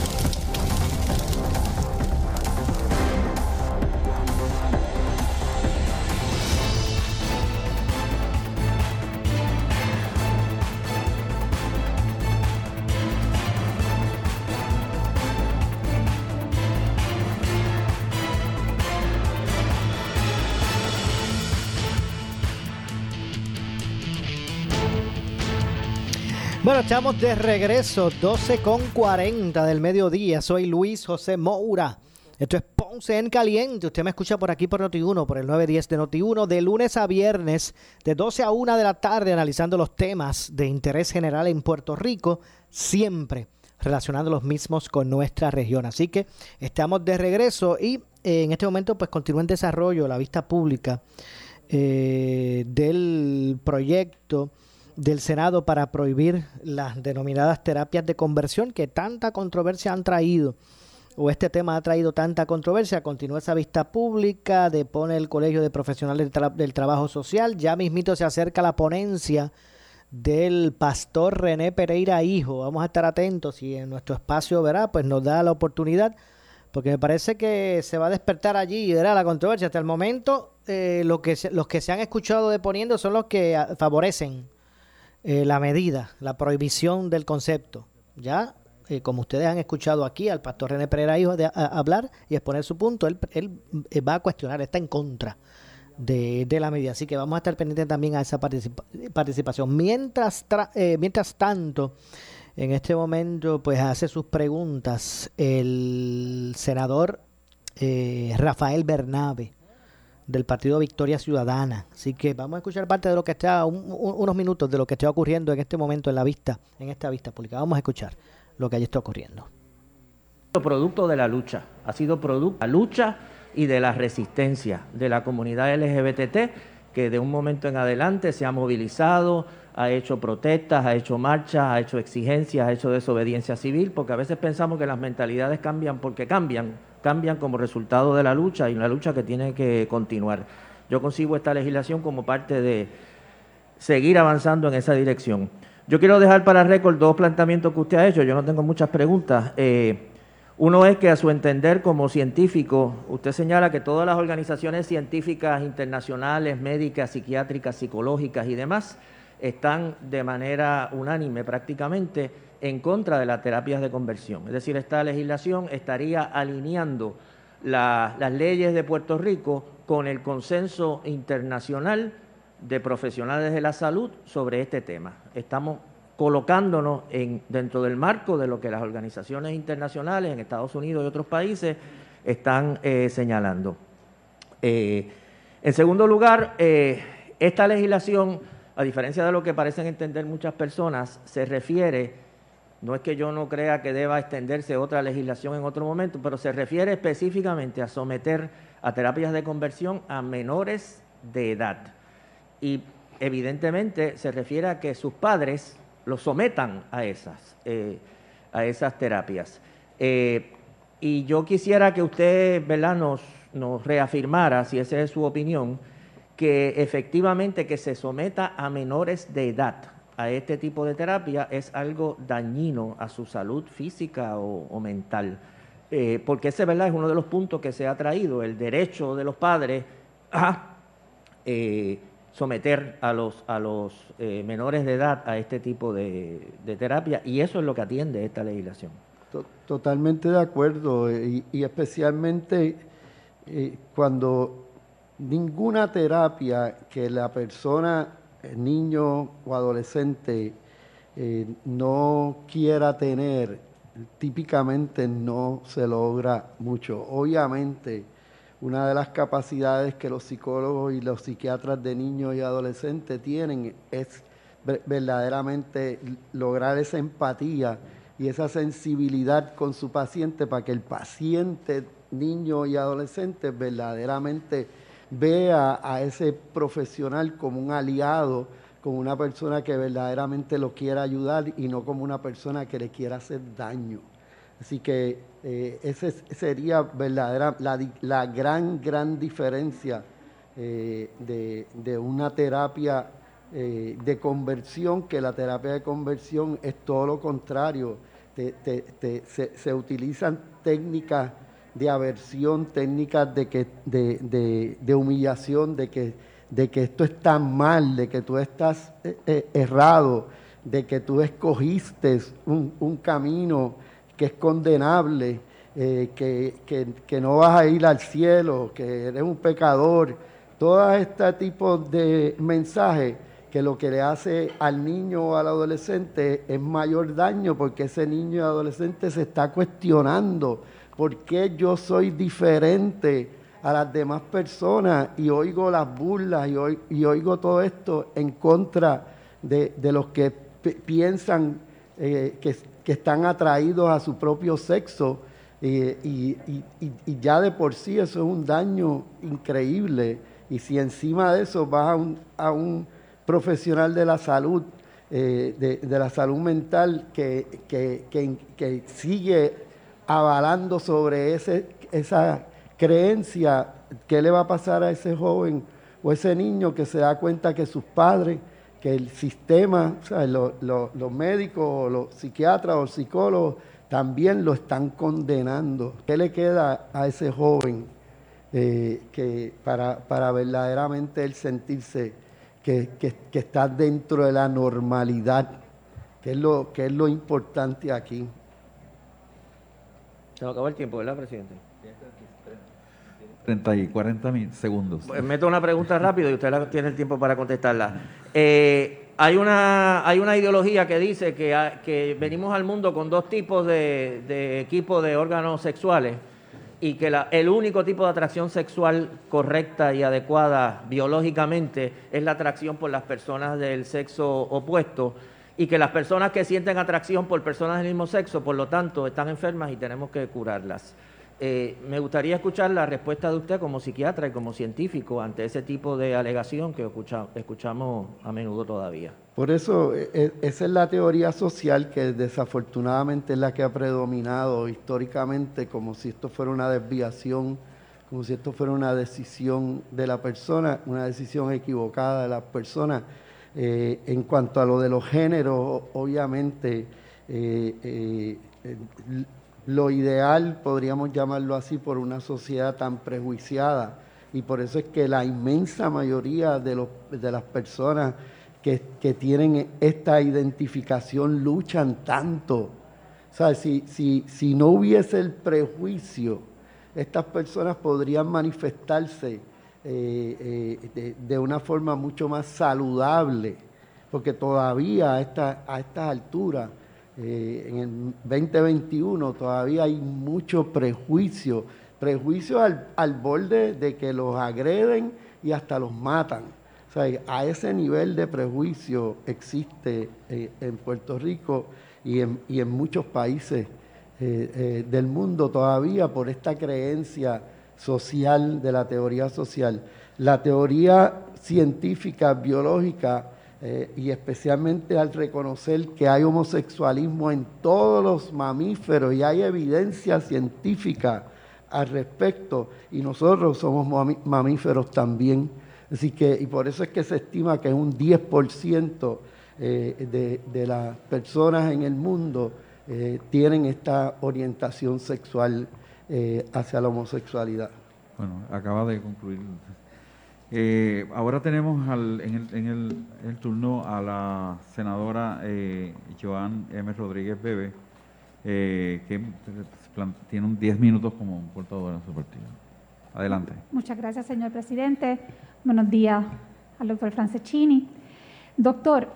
Bueno, estamos de regreso, 12 con 40 del mediodía. Soy Luis José Moura. Esto es Ponce en Caliente. Usted me escucha por aquí por Noti1, por el 910 de Noti1, de lunes a viernes, de 12 a 1 de la tarde, analizando los temas de interés general en Puerto Rico, siempre relacionando los mismos con nuestra región. Así que estamos de regreso y eh, en este momento pues continúa en desarrollo la vista pública eh, del proyecto del Senado para prohibir las denominadas terapias de conversión que tanta controversia han traído o este tema ha traído tanta controversia, continúa esa vista pública, depone el Colegio de Profesionales del, Trabajo Social, ya mismito se acerca la ponencia del pastor René Pereira Hijo, vamos a estar atentos y en nuestro espacio, verá, pues nos da la oportunidad, porque me parece que se va a despertar allí y verá la controversia. Hasta el momento, eh, lo que los que se han escuchado deponiendo son los que ah, favorecen eh, la medida, la prohibición del concepto. Ya, eh, como ustedes han escuchado aquí al pastor René Pereira Hijo de, hablar y exponer su punto, él, eh, va a cuestionar, está en contra de, la medida. Así que vamos a estar pendientes también a esa participación. Mientras, mientras tanto, en este momento, pues hace sus preguntas el senador Rafael Bernabe del Partido Victoria Ciudadana. Así que vamos a escuchar parte de lo que está, unos minutos de lo que está ocurriendo en este momento en la vista, en esta vista pública. Vamos a escuchar lo que allí está ocurriendo. Producto de la lucha, ha sido producto de la lucha y de la resistencia de la comunidad LGBT que de un momento en adelante se ha movilizado, ha hecho protestas, ha hecho marchas, ha hecho exigencias, ha hecho desobediencia civil, porque a veces pensamos que las mentalidades cambian porque cambian, cambian como resultado de la lucha y una lucha que tiene que continuar. Yo consigo esta legislación como parte de seguir avanzando en esa dirección. Yo quiero dejar para récord dos planteamientos que usted ha hecho, yo no tengo muchas preguntas. Eh, uno es que a su entender como científico, usted señala que todas las organizaciones científicas internacionales, médicas, psiquiátricas, psicológicas y demás están de manera unánime prácticamente en contra de las terapias de conversión. Es decir, esta legislación estaría alineando las leyes de Puerto Rico con el consenso internacional de profesionales de la salud sobre este tema. Estamos colocándonos en, dentro del marco de lo que las organizaciones internacionales en Estados Unidos y otros países están eh, señalando. Eh, en segundo lugar, eh, esta legislación, a diferencia de lo que parecen entender muchas personas, se refiere no es que yo no crea que deba extenderse otra legislación en otro momento, pero se refiere específicamente a someter a terapias de conversión a menores de edad. Y evidentemente se refiere a que sus padres los sometan a esas, eh, a esas terapias. Eh, y yo quisiera que usted nos reafirmara, si esa es su opinión, que efectivamente que se someta a menores de edad a este tipo de terapia es algo dañino a su salud física o, mental. Eh, porque ese ¿verdad? es uno de los puntos que se ha traído, el derecho de los padres a eh, someter a los, a los eh, menores de edad a este tipo de, terapia y eso es lo que atiende esta legislación. Totalmente de acuerdo y, y especialmente cuando ninguna terapia que la persona niño o adolescente eh, no quiera tener, típicamente no se logra mucho. Obviamente, una de las capacidades que los psicólogos y los psiquiatras de niños y adolescentes tienen es verdaderamente lograr esa empatía y esa sensibilidad con su paciente para que el paciente, niño y adolescente verdaderamente vea a ese profesional como un aliado, como una persona que verdaderamente lo quiera ayudar y no como una persona que le quiera hacer daño. Así que eh, esa sería verdadera, la, gran, gran diferencia eh, de, una terapia eh, de conversión, que la terapia de conversión es todo lo contrario. se, utilizan técnicas de aversión, técnicas de, que, de, humillación, de que, de que esto mal, de que tú estás errado, de que tú escogiste un, un camino que es condenable, eh, que, no vas a ir al cielo, que eres un pecador. Todo este tipo de mensajes que lo que le hace al niño o al adolescente es mayor daño porque ese niño y adolescente se está cuestionando por qué yo soy diferente a las demás personas y oigo las burlas y, oigo, todo esto en contra de, los que piensan eh, que, están atraídos a su propio sexo y, ya de por sí eso es un daño increíble. Y si encima de eso vas a un, profesional de la salud, eh, de, la salud mental, que, sigue avalando sobre ese, esa creencia, ¿qué le va a pasar a ese joven o ese niño que se da cuenta que sus padres que el sistema, los médicos, los psiquiatras o psicólogos también lo están condenando. ¿Qué le queda a ese joven eh, que para, para, verdaderamente él sentirse que, está dentro de la normalidad? ¿Qué es lo, que es lo importante aquí? Se nos acabó el tiempo, ¿verdad, presidente? 30 y 40 mil segundos. Pues meto una pregunta rápido y usted tiene el tiempo para contestarla. Eh, hay, una, hay una ideología que dice que, que venimos al mundo con dos tipos de, de equipos de órganos sexuales y que el único tipo de atracción sexual correcta y adecuada biológicamente es la atracción por las personas del sexo opuesto y que las personas que sienten atracción por personas del mismo sexo, por lo tanto, están enfermas y tenemos que curarlas. Eh, me gustaría escuchar la respuesta de usted como psiquiatra y como científico ante ese tipo de alegación que escuchamos a menudo todavía. Por eso, e, e, esa es la teoría social que desafortunadamente es la que ha predominado históricamente, como si esto fuera una desviación, como si esto fuera una decisión de la persona, una decisión equivocada de la persona. Eh, en cuanto a lo de los géneros, obviamente, eh, lo ideal, podríamos llamarlo así, por una sociedad tan prejuiciada. Y por eso es que la inmensa mayoría de, los, de las personas que, tienen esta identificación luchan tanto. O si, si, si no hubiese el prejuicio, estas personas podrían manifestarse eh, eh, de, una forma mucho más saludable, porque todavía a, esta, a estas alturas eh, en el 2021 todavía hay mucho prejuicio, prejuicio al, borde de que los agreden y hasta los matan. O sea, a ese nivel de prejuicio existe en Puerto Rico y en, y en muchos países del mundo todavía por esta creencia social de la teoría social. La teoría científica, biológica, eh, y especialmente al reconocer que hay homosexualismo en todos los mamíferos y hay evidencia científica al respecto y nosotros somos mamíferos también. Así que, y por eso es que se estima que un 10% eh, de, las personas en el mundo eh, tienen esta orientación sexual hacia la homosexualidad. Bueno, acaba de concluir eh, ahora tenemos en, el, turno a la senadora eh, Joan M. Rodríguez Bebe, eh, que tiene un 10 minutos como portadora de su partido. Adelante. Muchas gracias, señor presidente. Buenos días al doctor Franceschini. Doctor,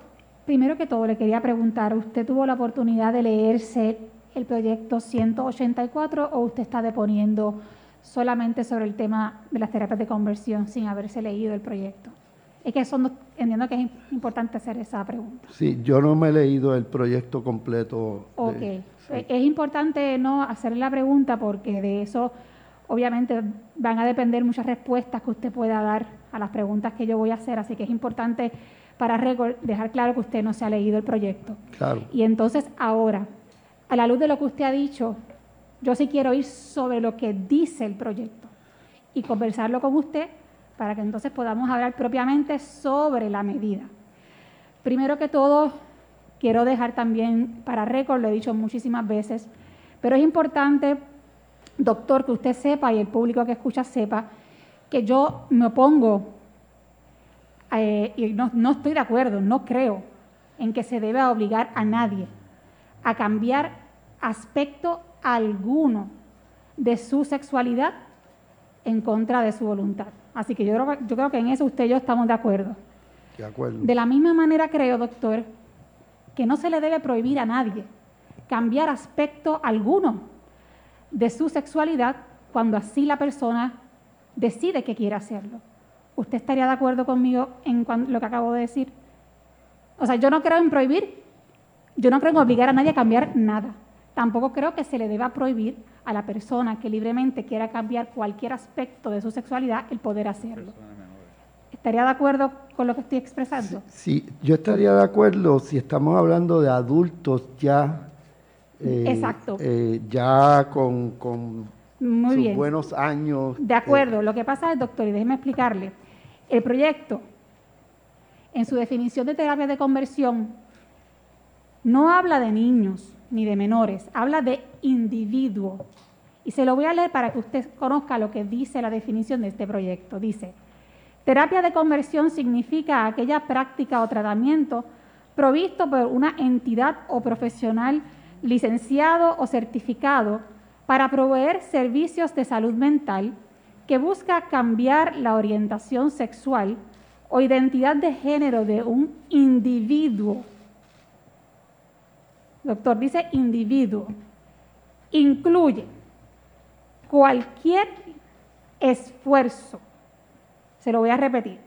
primero que todo le quería preguntar, ¿usted tuvo la oportunidad de leerse el proyecto 184 o usted está deponiendo solamente sobre el tema de las terapias de conversión sin haberse leído el proyecto? Es que eso entiendo que es importante hacer esa pregunta. Sí, yo no me he leído el proyecto completo. Ok, es importante no hacer la pregunta porque de eso obviamente van a depender muchas respuestas que usted pueda dar a las preguntas que yo voy a hacer, así que es importante para dejar claro que usted no se ha leído el proyecto. Claro. Y entonces ahora, la luz de lo que usted ha dicho, yo sí quiero ir sobre lo que dice el proyecto y conversarlo con usted para que entonces podamos hablar propiamente sobre la medida. Primero que todo, quiero dejar también para récord, lo he dicho muchísimas veces, pero es importante, doctor, que usted sepa y el público que escucha sepa que yo me opongo eh, y no, no estoy de acuerdo, no creo en que se debe obligar a nadie a cambiar aspecto alguno de su sexualidad en contra de su voluntad. Así que yo creo, yo creo que en eso usted y yo estamos de acuerdo. De acuerdo. De la misma manera creo, doctor, que no se le debe prohibir a nadie cambiar aspecto alguno de su sexualidad cuando así la persona decide que quiere hacerlo. ¿Usted estaría de acuerdo conmigo en lo que acabo de decir? O sea, yo no creo en prohibir, yo no creo en obligar a nadie a cambiar nada. Tampoco creo que se le deba prohibir a la persona que libremente quiera cambiar cualquier aspecto de su sexualidad el poder hacerlo. ¿Estaría de acuerdo con lo que estoy expresando? Sí, yo estaría de acuerdo si estamos hablando de adultos ya. Eh, Exacto. Eh, ya con, con sus buenos años. De acuerdo. lo que pasa es, doctor, y déjeme explicarle. El proyecto, en su definición de terapia de conversión, no habla de niños ni de menores, habla de individuo. Y se lo voy a leer para que usted conozca lo que dice la definición de este proyecto. Dice, terapia de conversión significa aquella práctica o tratamiento provisto por una entidad o profesional licenciado o certificado para proveer servicios de salud mental que busca cambiar la orientación sexual o identidad de género de un individuo. Doctor, dice individuo. Incluye cualquier esfuerzo. Se lo voy a repetir.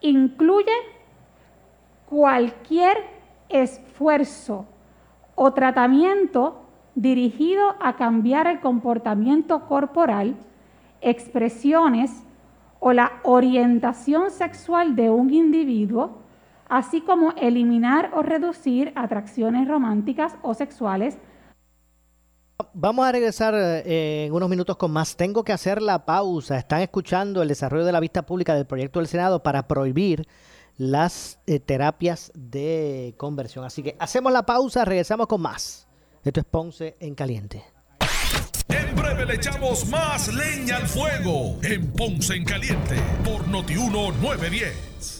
Incluye cualquier esfuerzo o tratamiento dirigido a cambiar el comportamiento corporal expresiones o la orientación sexual de un individuo, así como eliminar o reducir atracciones románticas o sexuales. Vamos a regresar eh, en unos minutos con más. Tengo que hacer la pausa. Están escuchando el desarrollo de la vista pública del proyecto del Senado para prohibir las eh, terapias de conversión. Así que hacemos la pausa, regresamos con más. Esto es Ponce en Caliente. En breve le echamos más leña al fuego en Ponce en Caliente por Notiuno 910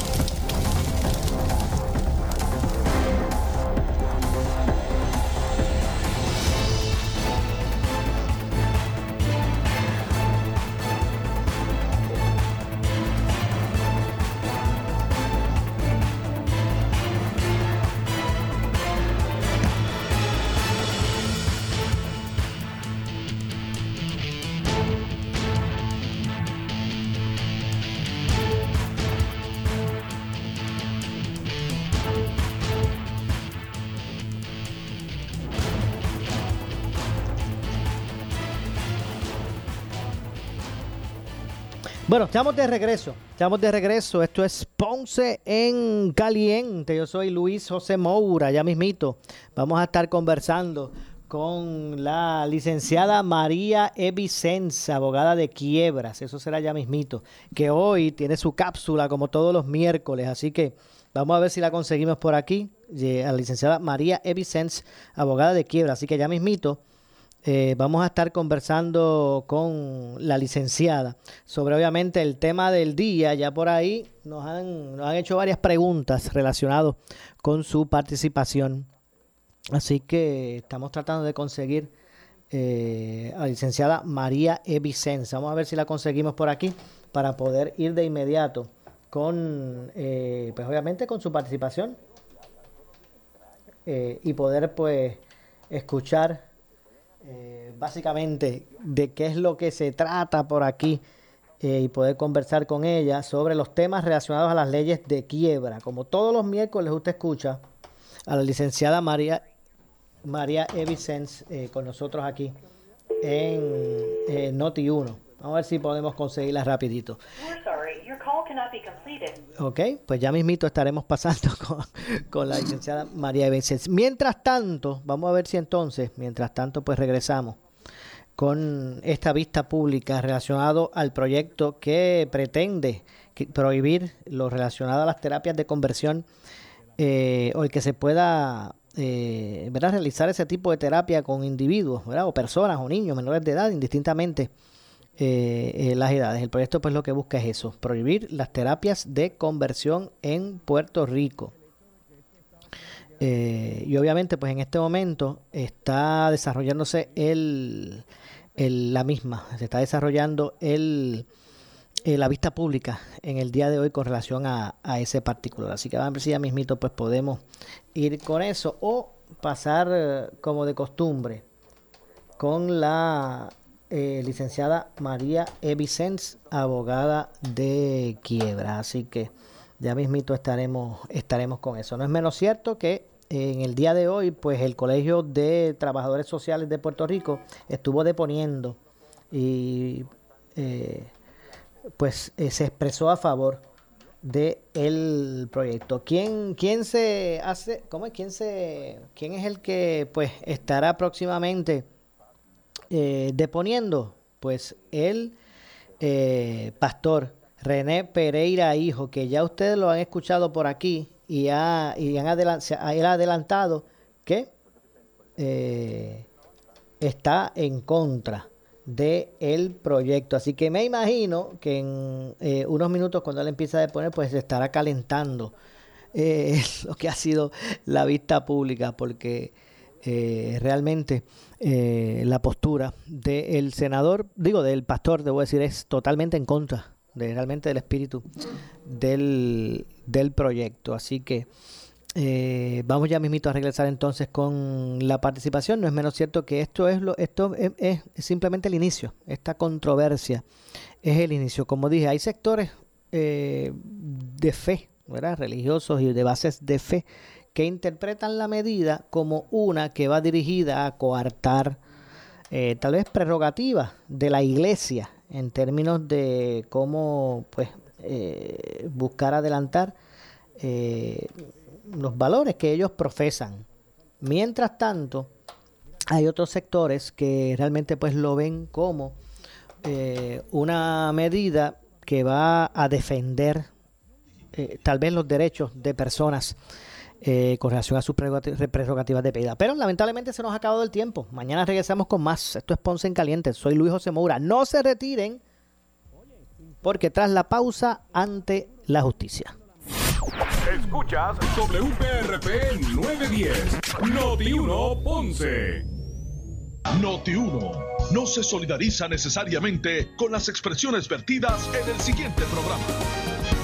Bueno, estamos de regreso. Estamos de regreso. Esto es Ponce en Caliente. Yo soy Luis José Moura, ya mismito. Vamos a estar conversando con la licenciada María Evicenza, abogada de quiebras. Eso será ya mismito. Que hoy tiene su cápsula como todos los miércoles. Así que vamos a ver si la conseguimos por aquí. A la licenciada María Evicenza, abogada de quiebras. Así que ya mismito. Eh, vamos a estar conversando con la licenciada sobre obviamente el tema del día. Ya por ahí nos han, hecho varias preguntas relacionadas con su participación Así que estamos tratando de conseguir eh, a la licenciada María E. Vicenza. Vamos a ver si la conseguimos por aquí para poder ir de inmediato con, eh, pues obviamente con su participación eh, y poder pues escuchar básicamente de qué es lo que se trata por aquí y poder conversar con ella sobre los temas relacionados a las leyes de quiebra. Como todos los miércoles usted escucha a la licenciada María María Evicens eh, con nosotros aquí en eh, Noti 1. Vamos a ver si podemos conseguirla rapidito. Ok, pues ya mismito estaremos pasando <laughs> con, la licenciada María Evicens. Mientras tanto, vamos a ver si entonces, mientras tanto, pues regresamos con esta vista pública relacionado al proyecto que pretende prohibir lo relacionado a las terapias de conversión eh, o el que se pueda eh, ¿verdad? realizar ese tipo de terapia con individuos ¿verdad? o personas o niños menores de edad, indistintamente eh, eh, las edades. El proyecto pues lo que busca es eso, prohibir las terapias de conversión en Puerto Rico. Y obviamente pues en este momento está desarrollándose el, la misma, se está desarrollando el eh, la vista pública en el día de hoy con relación a, ese particular. Así que vamos a ver si ya mismito pues podemos ir con eso o pasar eh, como de costumbre con la eh, licenciada María Evicens, abogada de quiebra. Así que ya mismito estaremos, estaremos con eso. No es menos cierto que en el día de hoy, pues el Colegio de Trabajadores Sociales de Puerto Rico estuvo deponiendo y pues eh, se expresó a favor de el proyecto. ¿Quién, quién se hace, cómo es, quién se, quién es el que pues estará próximamente eh, deponiendo? Pues el eh, pastor René Pereira Hijo, que ya ustedes lo han escuchado por aquí y, ha, y han él ha adelantado que está en contra de el proyecto. Así que me imagino que en eh, unos minutos cuando él empieza a poner, pues se estará calentando eh, <laughs> lo que ha sido la vista pública, porque eh, realmente la postura del senador, digo, del pastor, debo decir, es totalmente en contra de realmente del espíritu del, del proyecto. Así que eh, vamos ya mismito a regresar entonces con la participación. No es menos cierto que esto es lo, esto es, simplemente el inicio. Esta controversia es el inicio. Como dije, hay sectores eh, de fe, ¿verdad? religiosos y de bases de fe que interpretan la medida como una que va dirigida a coartar eh, tal vez prerrogativas de la iglesia en términos de cómo pues buscar adelantar los valores que ellos profesan. Mientras tanto, hay otros sectores que realmente pues lo ven como eh, una medida que va a defender eh, tal vez los derechos de personas eh, con relación a sus prerrogativas de pedida. Pero lamentablemente se nos ha acabado el tiempo. Mañana regresamos con más. Esto es Ponce en Caliente. Soy Luis José Moura. No se retiren porque tras la pausa ante la justicia. Escuchas WPRP 910, Noti 1 Ponce. Noti 1 no se solidariza necesariamente con las expresiones vertidas en el siguiente programa.